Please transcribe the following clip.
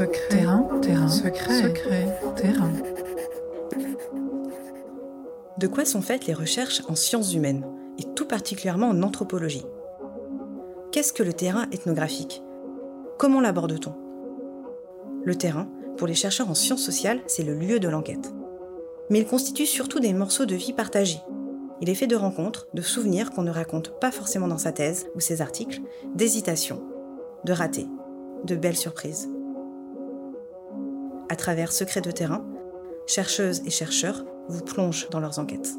Secret, terrain, terrain, secret, secret, terrain. De quoi sont faites les recherches en sciences humaines, et tout particulièrement en anthropologie? Qu'est-ce que le terrain ethnographique? Comment l'aborde-t-on? Le terrain, pour les chercheurs en sciences sociales, c'est le lieu de l'enquête. Mais il constitue surtout des morceaux de vie partagés. Il est fait de rencontres, de souvenirs qu'on ne raconte pas forcément dans sa thèse ou ses articles, d'hésitations, de ratés, de belles surprises. À travers Secrets de terrain, chercheuses et chercheurs vous plongent dans leurs enquêtes.